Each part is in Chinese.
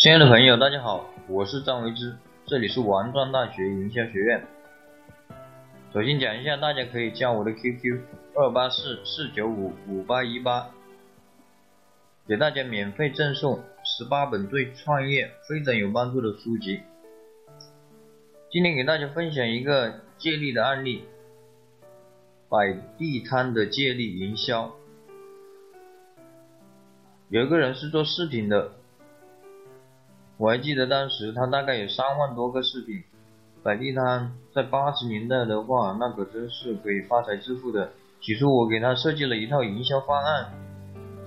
亲爱的朋友，大家好，我是张维之，这里是王庄大学营销学院。首先讲一下，大家可以加我的 QQ 二八四四九五五八一八，给大家免费赠送十八本对创业非常有帮助的书籍。今天给大家分享一个借力的案例，摆地摊的借力营销。有一个人是做饰品的。我还记得当时他大概有三万多个饰品，摆地摊在八十年代的话，那可真是可以发财致富的。起初我给他设计了一套营销方案，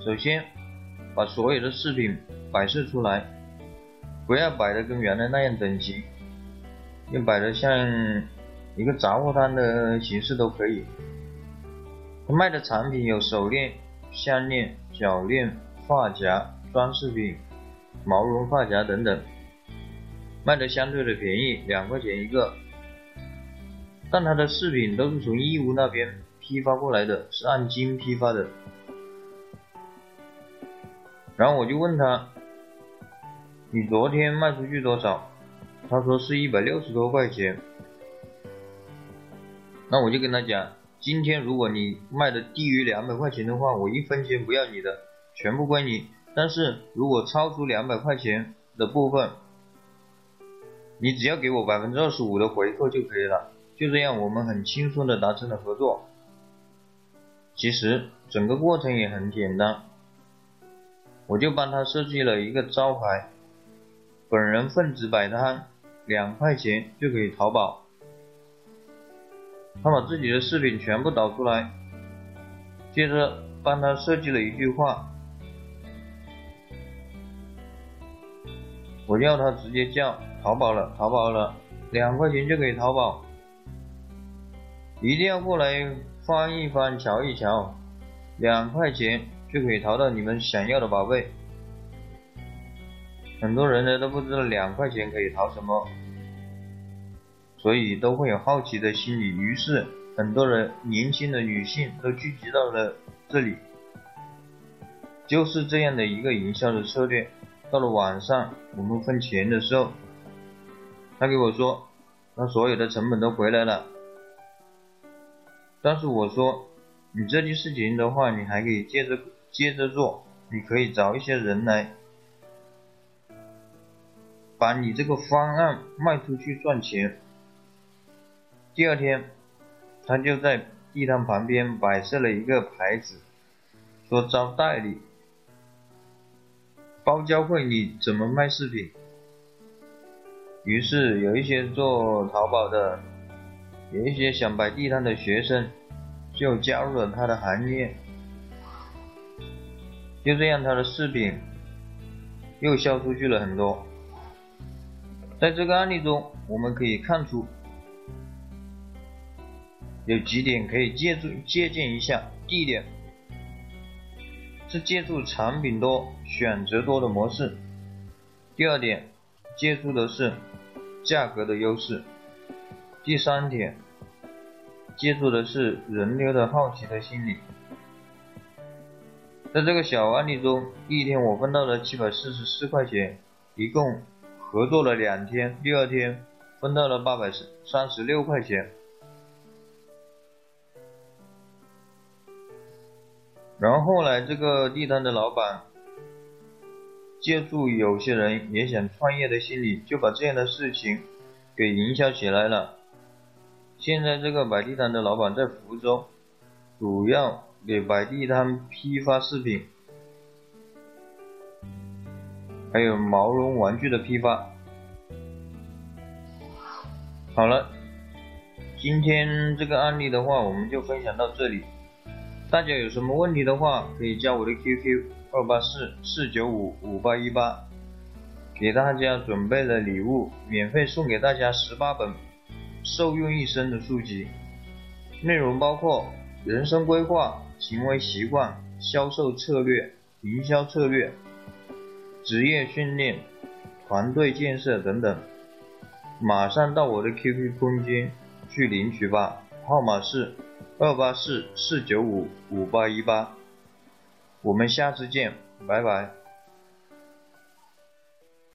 首先把所有的饰品摆设出来，不要摆的跟原来那样整齐，要摆的像一个杂货摊的形式都可以。他卖的产品有手链、项链、脚链、发夹、装饰品。毛绒发夹等等，卖的相对的便宜，两块钱一个。但他的饰品都是从义乌那边批发过来的，是按斤批发的。然后我就问他：“你昨天卖出去多少？”他说是一百六十多块钱。那我就跟他讲：“今天如果你卖的低于两百块钱的话，我一分钱不要你的，全部归你。”但是如果超出两百块钱的部分，你只要给我百分之二十五的回扣就可以了。就这样，我们很轻松的达成了合作。其实整个过程也很简单，我就帮他设计了一个招牌：本人奉旨摆摊，两块钱就可以淘宝。他把自己的视频全部导出来，接着帮他设计了一句话。我要他直接叫淘宝了，淘宝了，两块钱就可以淘宝，一定要过来翻一翻，瞧一瞧，两块钱就可以淘到你们想要的宝贝。很多人呢都不知道两块钱可以淘什么，所以都会有好奇的心理，于是很多人年轻的女性都聚集到了这里，就是这样的一个营销的策略。到了晚上，我们分钱的时候，他给我说，他所有的成本都回来了。但是我说，你这件事情的话，你还可以接着接着做，你可以找一些人来，把你这个方案卖出去赚钱。第二天，他就在地摊旁边摆设了一个牌子，说招代理。包教会你怎么卖饰品。于是有一些做淘宝的，有一些想摆地摊的学生，就加入了他的行列。就这样，他的饰品又销出去了很多。在这个案例中，我们可以看出有几点可以借助借鉴一下。第一点。是借助产品多、选择多的模式。第二点，借助的是价格的优势。第三点，借助的是人流的好奇的心理。在这个小案例中，一天我分到了七百四十四块钱，一共合作了两天，第二天分到了八百三十六块钱。然后后来，这个地摊的老板借助有些人也想创业的心理，就把这样的事情给营销起来了。现在这个摆地摊的老板在福州，主要给摆地摊批发饰品，还有毛绒玩具的批发。好了，今天这个案例的话，我们就分享到这里。大家有什么问题的话，可以加我的 QQ 二八四四九五五八一八，给大家准备了礼物，免费送给大家十八本受用一生的书籍，内容包括人生规划、行为习惯、销售策略、营销策略、职业训练、团队建设等等。马上到我的 QQ 空间去领取吧，号码是。二八四四九五五八一八，我们下次见，拜拜。